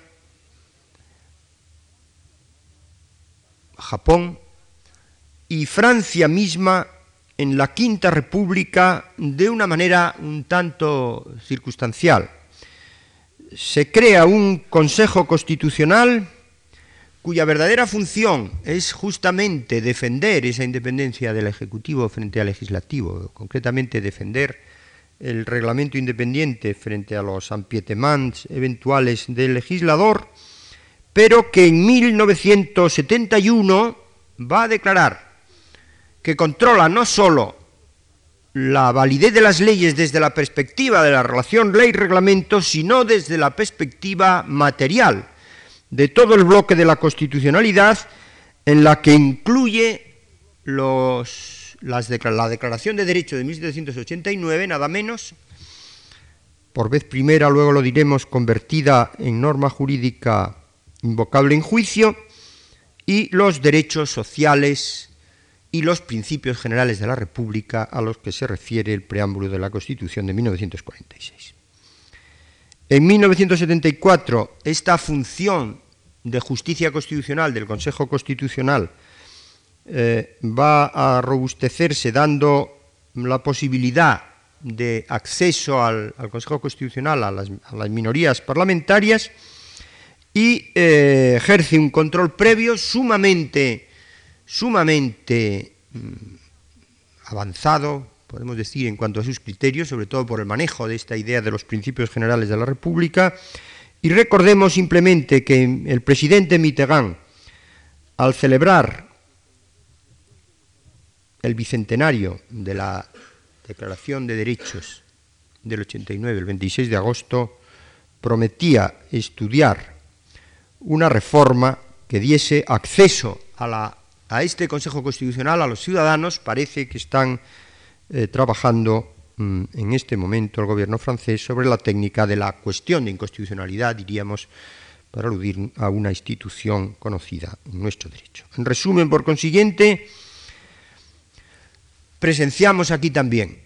Japón y Francia misma en la Quinta República de una manera un tanto circunstancial. Se crea un Consejo Constitucional cuya verdadera función es justamente defender esa independencia del Ejecutivo frente al Legislativo, concretamente defender el reglamento independiente frente a los ampietements eventuales del legislador, pero que en 1971 va a declarar que controla no sólo la validez de las leyes desde la perspectiva de la relación ley-reglamento, sino desde la perspectiva material de todo el bloque de la constitucionalidad, en la que incluye los, la Declaración de Derecho de 1789, nada menos, por vez primera, luego lo diremos, convertida en norma jurídica invocable en juicio, y los derechos sociales y los principios generales de la República a los que se refiere el preámbulo de la Constitución de 1946. En 1974, esta función de justicia constitucional del Consejo Constitucional eh, va a robustecerse dando la posibilidad de acceso al, Consejo Constitucional a las minorías parlamentarias y eh, ejerce un control previo sumamente, sumamente mm, avanzado, podemos decir, en cuanto a sus criterios, sobre todo por el manejo de esta idea de los principios generales de la República. Y recordemos simplemente que el presidente Mitterrand, al celebrar el bicentenario de la Declaración de Derechos del 89, el 26 de agosto, prometía estudiar una reforma que diese acceso a, este Consejo Constitucional a los ciudadanos. Parece que están eh, trabajando mm, en este momento el gobierno francés sobre la técnica de la cuestión de inconstitucionalidad, diríamos, para aludir a una institución conocida en nuestro derecho. En resumen, por consiguiente, presenciamos aquí también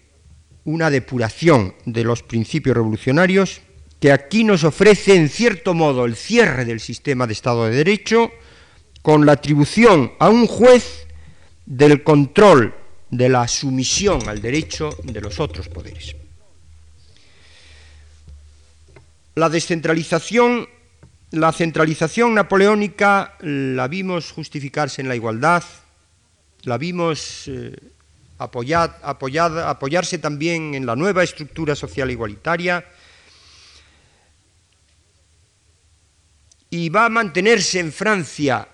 una depuración de los principios revolucionarios que aquí nos ofrece en cierto modo el cierre del sistema de Estado de Derecho con la atribución a un juez del control de la sumisión al derecho de los otros poderes. La descentralización, la centralización napoleónica la vimos justificarse en la igualdad, la vimos eh, apoyarse también en la nueva estructura social igualitaria, y va a mantenerse en Francia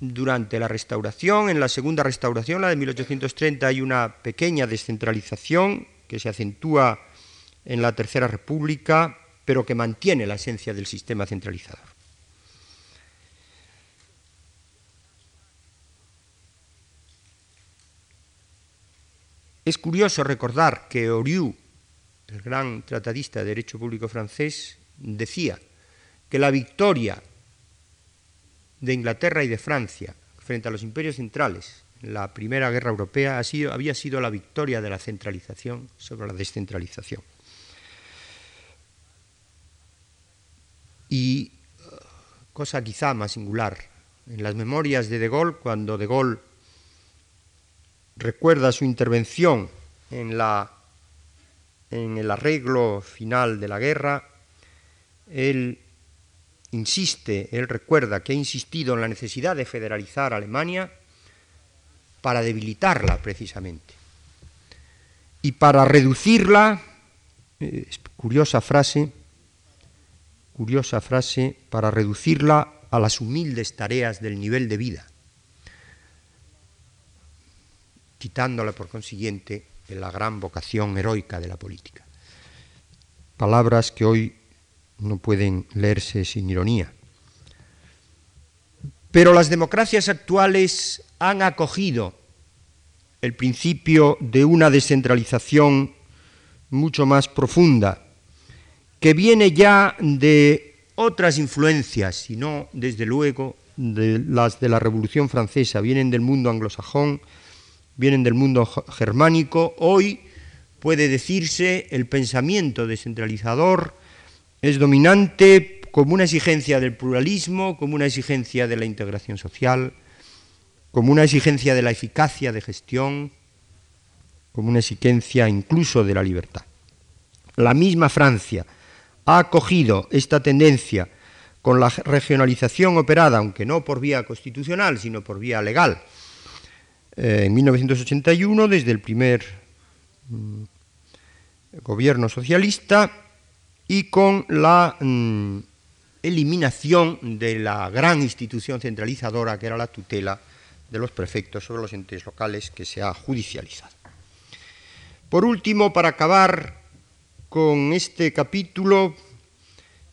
durante la restauración. En la segunda restauración, la de 1830, hay una pequeña descentralización que se acentúa en la Tercera República, pero que mantiene la esencia del sistema centralizador. Es curioso recordar que Oriu, el gran tratadista de derecho público francés, decía que la victoria de Inglaterra y de Francia frente a los imperios centrales en la Primera Guerra Europea había sido la victoria de la centralización sobre la descentralización. Y uh, cosa quizá más singular, en las memorias de De Gaulle, cuando De Gaulle recuerda su intervención en, la, en el arreglo final de la guerra, él insiste, él recuerda que ha insistido en la necesidad de federalizar Alemania para debilitarla precisamente y para reducirla, eh, curiosa frase, curiosa frase, para reducirla a las humildes tareas del nivel de vida quitándola por consiguiente de la gran vocación heroica de la política. Palabras que hoy no pueden leerse sin ironía. Pero las democracias actuales han acogido el principio de una descentralización mucho más profunda, que viene ya de otras influencias, y no desde luego de las de la Revolución Francesa, vienen del mundo anglosajón, vienen del mundo germánico, hoy puede decirse el pensamiento descentralizador es dominante como una exigencia del pluralismo, como una exigencia de la integración social, como una exigencia de la eficacia de gestión, como una exigencia incluso de la libertad. La misma Francia ha acogido esta tendencia con la regionalización operada, aunque no por vía constitucional, sino por vía legal, eh, en 1981 desde el primer mm, gobierno socialista y con la mm, eliminación de la gran institución centralizadora que era la tutela de los prefectos sobre los entes locales que se ha judicializado. Por último, para acabar con este capítulo,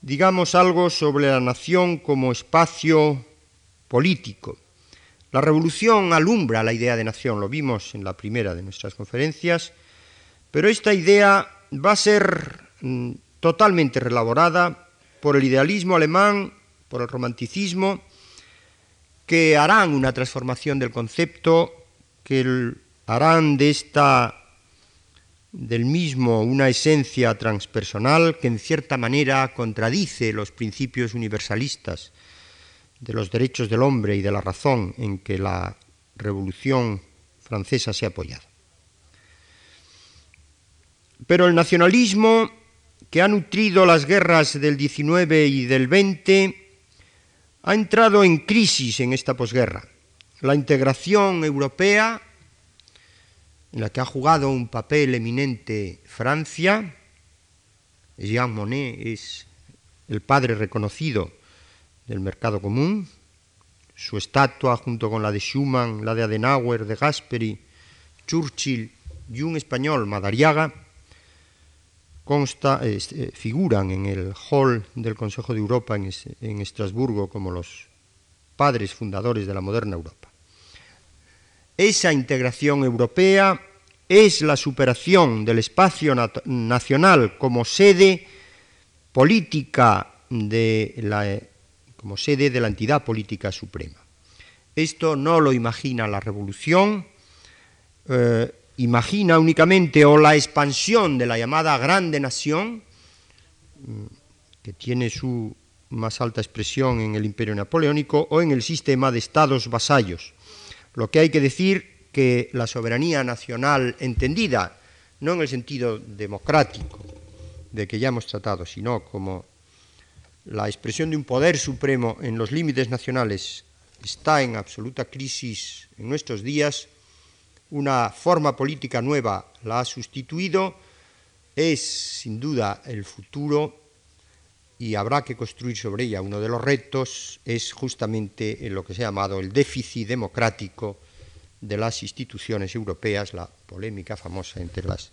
digamos algo sobre la nación como espacio político. La revolución alumbra la idea de nación, lo vimos en la primera de nuestras conferencias, pero esta idea va a ser mm, totalmente relaborada por el idealismo alemán, por el romanticismo, que harán una transformación del concepto, que harán de esta del mismo una esencia transpersonal que en cierta manera contradice los principios universalistas de los derechos del hombre y de la razón en que la Revolución Francesa se ha apoyado. Pero el nacionalismo que ha nutrido las guerras del 19 y del 20 ha entrado en crisis en esta posguerra. La integración europea, en la que ha jugado un papel eminente Francia, Jean Monnet es el padre reconocido del mercado común, su estatua junto con la de Schumann, la de Adenauer, de Gasperi, Churchill y un español, Madariaga, consta, eh, figuran en el hall del Consejo de Europa en, en Estrasburgo como los padres fundadores de la moderna Europa. Esa integración europea es la superación del espacio nacional como sede política de la como sede de la entidad política suprema. Esto no lo imagina la revolución, eh, imagina únicamente o la expansión de la llamada grande nación, mm, que tiene su más alta expresión en el imperio napoleónico, o en el sistema de estados vasallos. Lo que hay que decir que la soberanía nacional entendida, no en el sentido democrático de que ya hemos tratado, sino como la expresión de un poder supremo en los límites nacionales está en absoluta crisis en nuestros días, una forma política nueva la ha sustituido, es sin duda el futuro y habrá que construir sobre ella. Uno de los retos es justamente lo que se ha llamado el déficit democrático de las instituciones europeas, la polémica famosa entre las,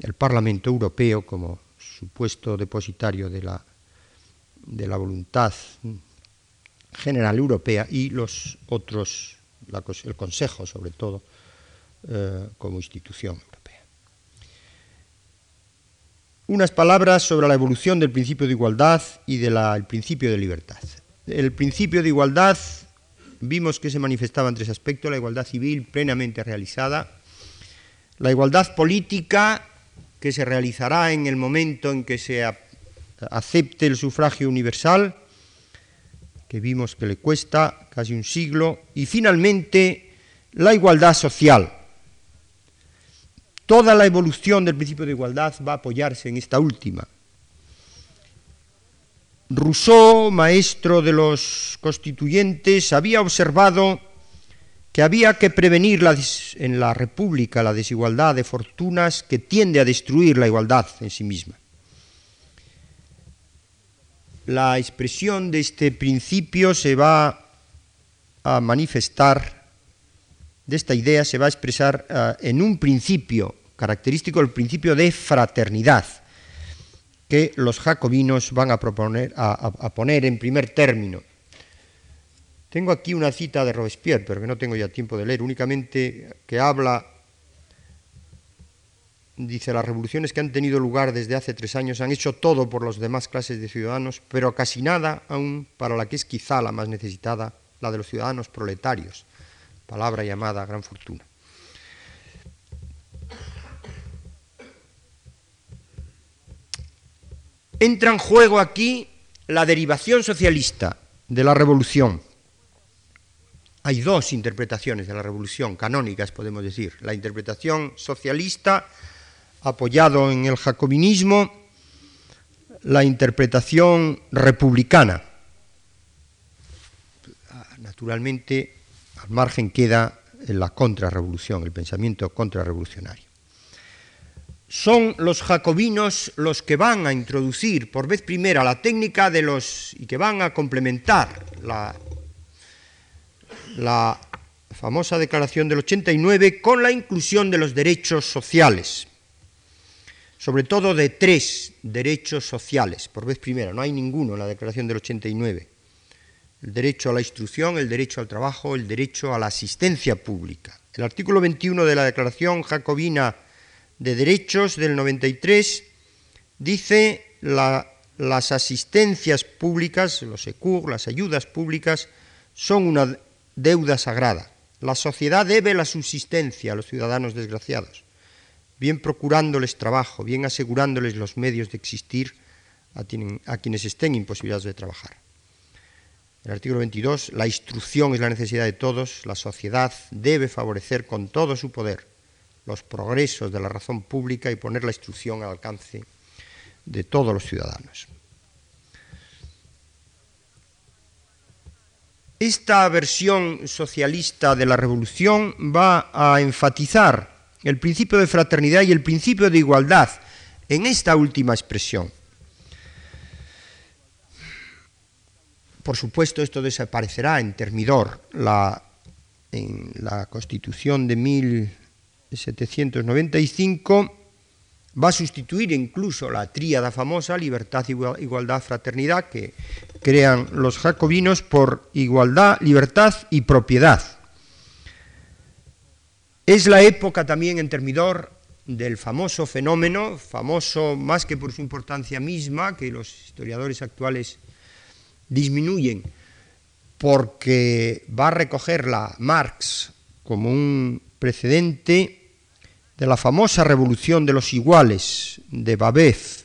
el Parlamento Europeo como supuesto depositario de la, de la voluntad general europea y los otros, el Consejo sobre todo, eh, como institución europea. Unas palabras sobre la evolución del principio de igualdad y del principio de libertad. El principio de igualdad vimos que se manifestaba en tres aspectos, la igualdad civil plenamente realizada, la igualdad política que se realizará en el momento en que se acepte el sufragio universal, que vimos que le cuesta casi un siglo, y finalmente la igualdad social. Toda la evolución del principio de igualdad va a apoyarse en esta última. Rousseau, maestro de los constituyentes, había observado que había que prevenir en la República la desigualdad de fortunas que tiende a destruir la igualdad en sí misma. La expresión de este principio se va a manifestar, de esta idea se va a expresar eh, en un principio característico, el principio de fraternidad, que los jacobinos van a, proponer, a poner en primer término. Tengo aquí una cita de Robespierre, pero que no tengo ya tiempo de leer, únicamente que habla, dice, las revoluciones que han tenido lugar desde hace tres años han hecho todo por las demás clases de ciudadanos, pero casi nada aún para la que es quizá la más necesitada, la de los ciudadanos proletarios, palabra llamada gran fortuna. Entra en juego aquí la derivación socialista de la revolución hay dos interpretaciones de la revolución, canónicas podemos decir. La interpretación socialista, apoyado en el jacobinismo, la interpretación republicana. Naturalmente, al margen queda la contrarrevolución, el pensamiento contrarrevolucionario. Son los jacobinos los que van a introducir por vez primera la técnica de los y que van a complementar la la famosa declaración del 89 con la inclusión de los derechos sociales, sobre todo de tres derechos sociales, por vez primera, no hay ninguno en la declaración del 89. El derecho a la instrucción, el derecho al trabajo, el derecho a la asistencia pública. El artículo 21 de la Declaración Jacobina de Derechos del 93 dice las asistencias públicas, los SECUR, las ayudas públicas, son una deuda sagrada. La sociedad debe la subsistencia a los ciudadanos desgraciados, bien procurándoles trabajo, bien asegurándoles los medios de existir a, quienes estén imposibilitados de trabajar. El artículo 22, la instrucción es la necesidad de todos, la sociedad debe favorecer con todo su poder los progresos de la razón pública y poner la instrucción al alcance de todos los ciudadanos. Esta versión socialista de la revolución va a enfatizar el principio de fraternidad y el principio de igualdad en esta última expresión. Por supuesto, esto desaparecerá en Termidor, en la Constitución de 1795 va a sustituir incluso la tríada famosa, libertad, igualdad, fraternidad, que crean los jacobinos por igualdad, libertad y propiedad. Es la época también en Termidor del famoso fenómeno, famoso más que por su importancia misma, que los historiadores actuales disminuyen, porque va a recogerla Marx como un precedente de la famosa revolución de los iguales de Babez.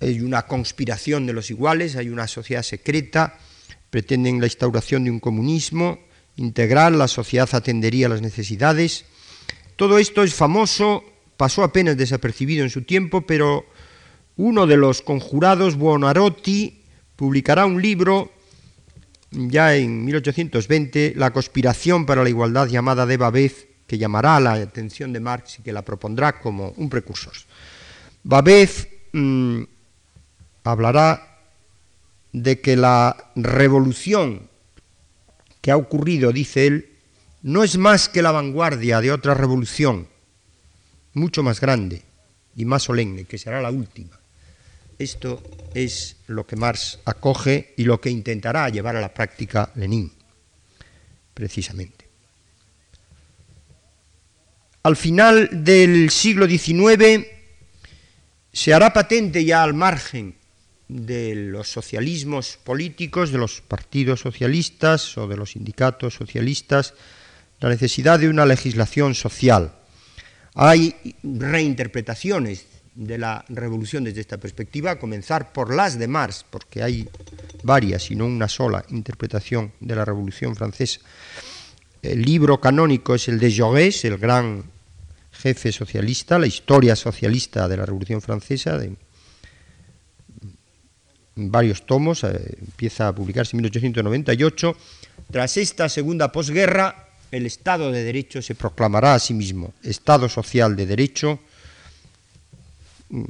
Hay una conspiración de los iguales, hay una sociedad secreta, pretenden la instauración de un comunismo integral, la sociedad atendería a las necesidades. Todo esto es famoso, pasó apenas desapercibido en su tiempo, pero uno de los conjurados, Buonarotti, publicará un libro ya en 1820 la conspiración para la igualdad llamada de Babez, que llamará la atención de Marx y que la propondrá como un precursor. Babez mm, hablará de que la revolución que ha ocurrido, dice él, no es más que la vanguardia de otra revolución, mucho más grande y más solemne, que será la última. Esto es lo que Marx acoge y lo que intentará llevar a la práctica Lenin, precisamente. Al final del siglo XIX se hará patente ya al margen de los socialismos políticos, de los partidos socialistas o de los sindicatos socialistas, la necesidad de una legislación social. Hay reinterpretaciones de la revolución desde esta perspectiva, a comenzar por las de Marx, porque hay varias y no una sola interpretación de la revolución francesa. El libro canónico es el de Jaurès, el gran jefe socialista, la historia socialista de la revolución francesa, de varios tomos, eh, empieza a publicarse en 1898. Tras esta segunda posguerra, el Estado de Derecho se proclamará a sí mismo Estado social de Derecho, mm,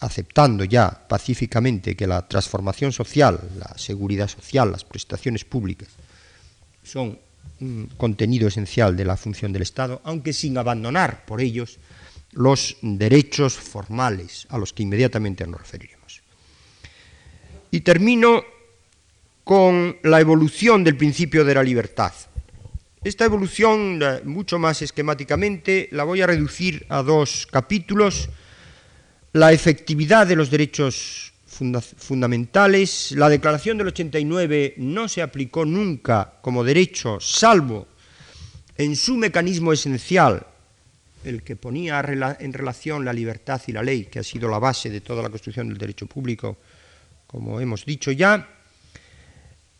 aceptando ya pacíficamente que la transformación social, la seguridad social, las prestaciones públicas son un contenido esencial de la función del Estado, aunque sin abandonar por ellos los derechos formales a los que inmediatamente nos referiremos. Y termino con la evolución del principio de la libertad. Esta evolución, mucho más esquemáticamente, la voy a reducir a dos capítulos. La efectividad de los derechos fundamentales. La Declaración del 89 no se aplicó nunca como derecho, salvo en su mecanismo esencial, el que ponía en relación la libertad y la ley, que ha sido la base de toda la construcción del derecho público, como hemos dicho ya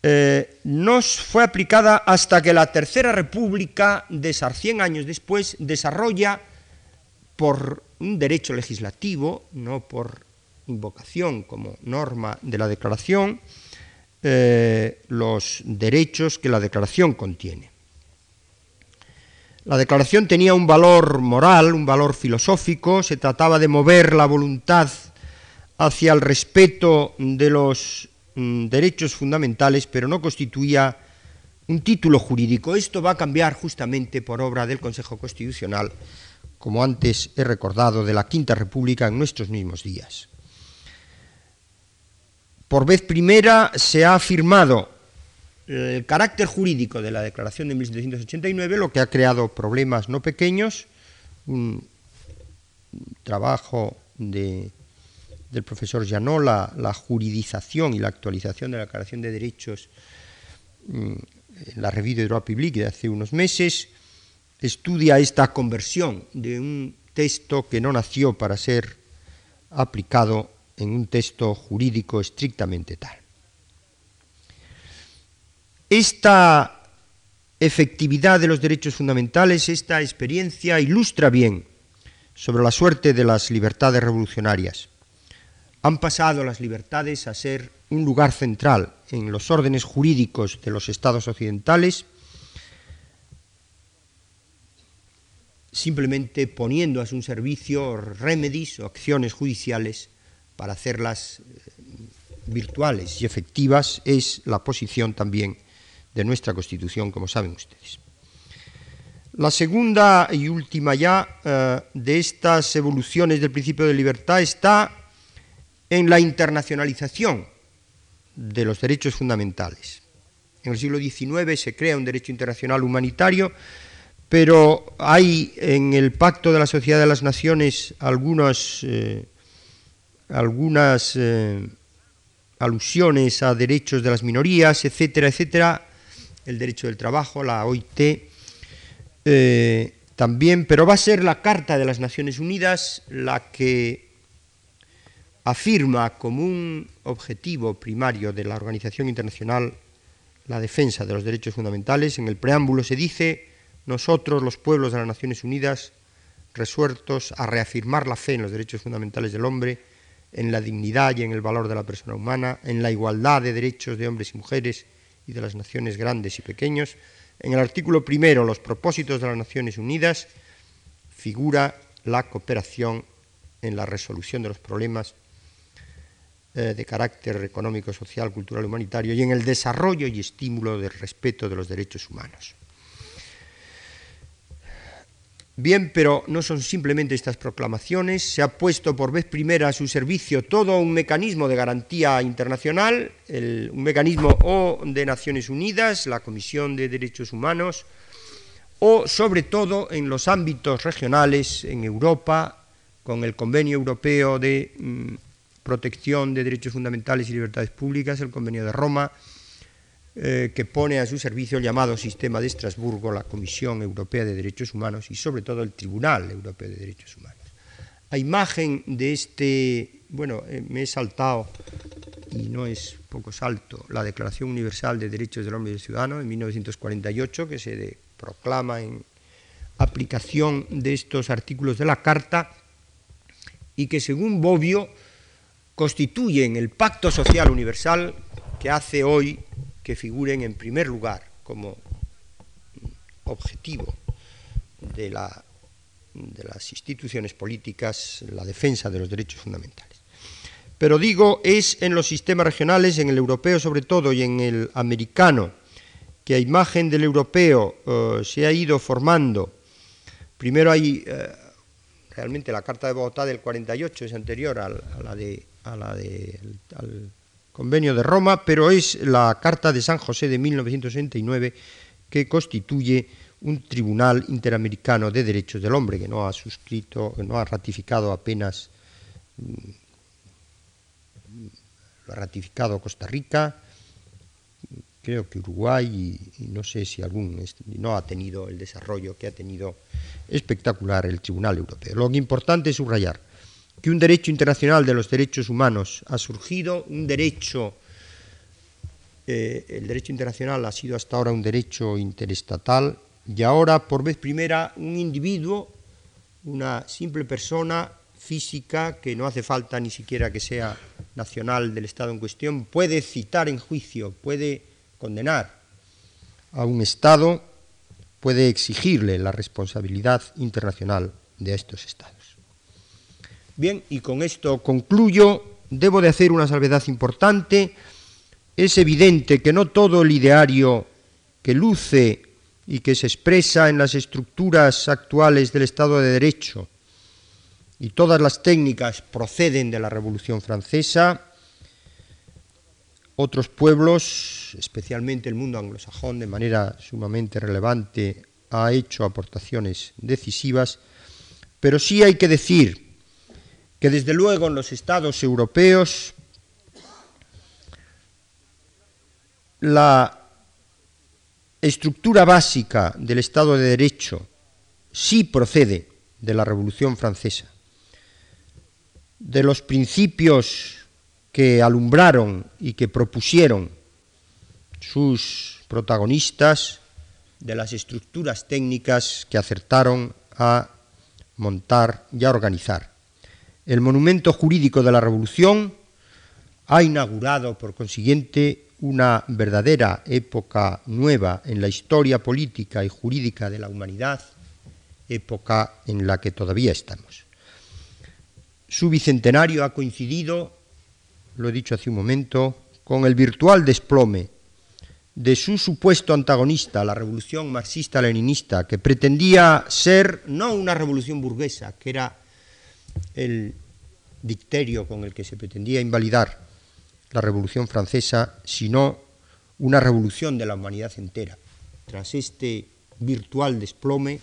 eh, no fue aplicada hasta que la Tercera República, de 100 años después, desarrolla por un derecho legislativo, no por invocación como norma de la Declaración, eh, los derechos que la Declaración contiene. La Declaración tenía un valor moral, un valor filosófico, se trataba de mover la voluntad hacia el respeto de los derechos fundamentales, pero no constituía un título jurídico. Esto va a cambiar justamente por obra del Consejo Constitucional, como antes he recordado, de la Quinta República en nuestros mismos días. Por vez primera se ha afirmado el carácter jurídico de la Declaración de 1789, lo que ha creado problemas no pequeños, un trabajo de del profesor Janot, la, juridización y la actualización de la Declaración de Derechos mm, en la revista de Droit Public de hace unos meses, estudia esta conversión de un texto que no nació para ser aplicado en un texto jurídico estrictamente tal. Esta efectividad de los derechos fundamentales, esta experiencia ilustra bien sobre la suerte de las libertades revolucionarias han pasado las libertades a ser un lugar central en los órdenes jurídicos de los estados occidentales, simplemente poniendo a su servicio remedies o acciones judiciales para hacerlas eh, virtuales y efectivas, es la posición también de nuestra Constitución, como saben ustedes. La segunda y última ya eh, de estas evoluciones del principio de libertad está en la internacionalización de los derechos fundamentales. En el siglo XIX se crea un derecho internacional humanitario, pero hay en el Pacto de la Sociedad de las Naciones algunas, eh, algunas eh, alusiones a derechos de las minorías, etcétera, etcétera, el derecho del trabajo, la OIT, eh, también, pero va a ser la Carta de las Naciones Unidas la que afirma como un objetivo primario de la organización internacional la defensa de los derechos fundamentales. En el preámbulo se dice, nosotros, los pueblos de las Naciones Unidas, resueltos a reafirmar la fe en los derechos fundamentales del hombre, en la dignidad y en el valor de la persona humana, en la igualdad de derechos de hombres y mujeres y de las naciones grandes y pequeños, En el artículo primero, los propósitos de las Naciones Unidas, figura la cooperación en la resolución de los problemas eh, de carácter económico, social, cultural, humanitario y en el desarrollo y estímulo del respeto de los derechos humanos. Bien, pero no son simplemente estas proclamaciones, se ha puesto por vez primera a su servicio todo un mecanismo de garantía internacional, un mecanismo o de Naciones Unidas, la Comisión de Derechos Humanos, o sobre todo en los ámbitos regionales, en Europa, con el Convenio Europeo de mm, Protección de Derechos Fundamentales y Libertades Públicas, el Convenio de Roma, eh, que pone a su servicio el llamado Sistema de Estrasburgo, la Comisión Europea de Derechos Humanos y sobre todo el Tribunal Europeo de Derechos Humanos. A imagen de este, bueno, eh, me he saltado, y no es poco salto, la Declaración Universal de Derechos del Hombre y del Ciudadano en 1948, que se proclama en aplicación de estos artículos de la Carta y que según Bobbio constituyen el pacto social universal que hace hoy que figuren en primer lugar como objetivo de, la, de las instituciones políticas la defensa de los derechos fundamentales. Pero digo, es en los sistemas regionales, en el europeo sobre todo y en el americano, que a imagen del europeo eh, se ha ido formando. Primero hay, eh, realmente la Carta de Bogotá del 48 es anterior a, la de, a la de, al, Convenio de Roma, pero es la Carta de San José de 1969 que constituye un Tribunal Interamericano de Derechos del Hombre que no ha suscrito, no ha ratificado apenas, mm, lo ha ratificado Costa Rica, creo que Uruguay y, no sé si algún no ha tenido el desarrollo que ha tenido espectacular el Tribunal Europeo. Lo importante es subrayar que un derecho internacional de los derechos humanos ha surgido, un derecho, eh, el derecho internacional ha sido hasta ahora un derecho interestatal y ahora por vez primera un individuo, una simple persona física que no hace falta ni siquiera que sea nacional del Estado en cuestión, puede citar en juicio, puede condenar a un Estado, puede exigirle la responsabilidad internacional de estos Estados. Bien, y con esto concluyo. Debo de hacer una salvedad importante. Es evidente que no todo el ideario que luce y que se expresa en las estructuras actuales del Estado de Derecho y todas las técnicas proceden de la Revolución Francesa. Otros pueblos, especialmente el mundo anglosajón, de manera sumamente relevante, ha hecho aportaciones decisivas, pero sí hay que decir que desde luego en los estados europeos la estructura básica del Estado de Derecho sí procede de la Revolución Francesa, de los principios que alumbraron y que propusieron sus protagonistas, de las estructuras técnicas que acertaron a montar y a organizar el monumento jurídico de la Revolución ha inaugurado, por consiguiente, una verdadera época nueva en la historia política y jurídica de la humanidad, época en la que todavía estamos. Su bicentenario ha coincidido, lo he dicho hace un momento, con el virtual desplome de su supuesto antagonista, la revolución marxista-leninista, que pretendía ser no una revolución burguesa, que era el dicterio con el que se pretendía invalidar la Revolución Francesa, sino una revolución de la humanidad entera. Tras este virtual desplome,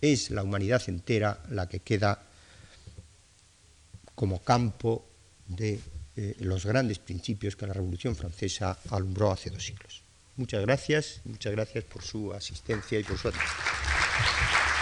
es la humanidad entera la que queda como campo de eh, los grandes principios que la Revolución Francesa alumbró hace dos siglos. Muchas gracias, muchas gracias por su asistencia y por su atención.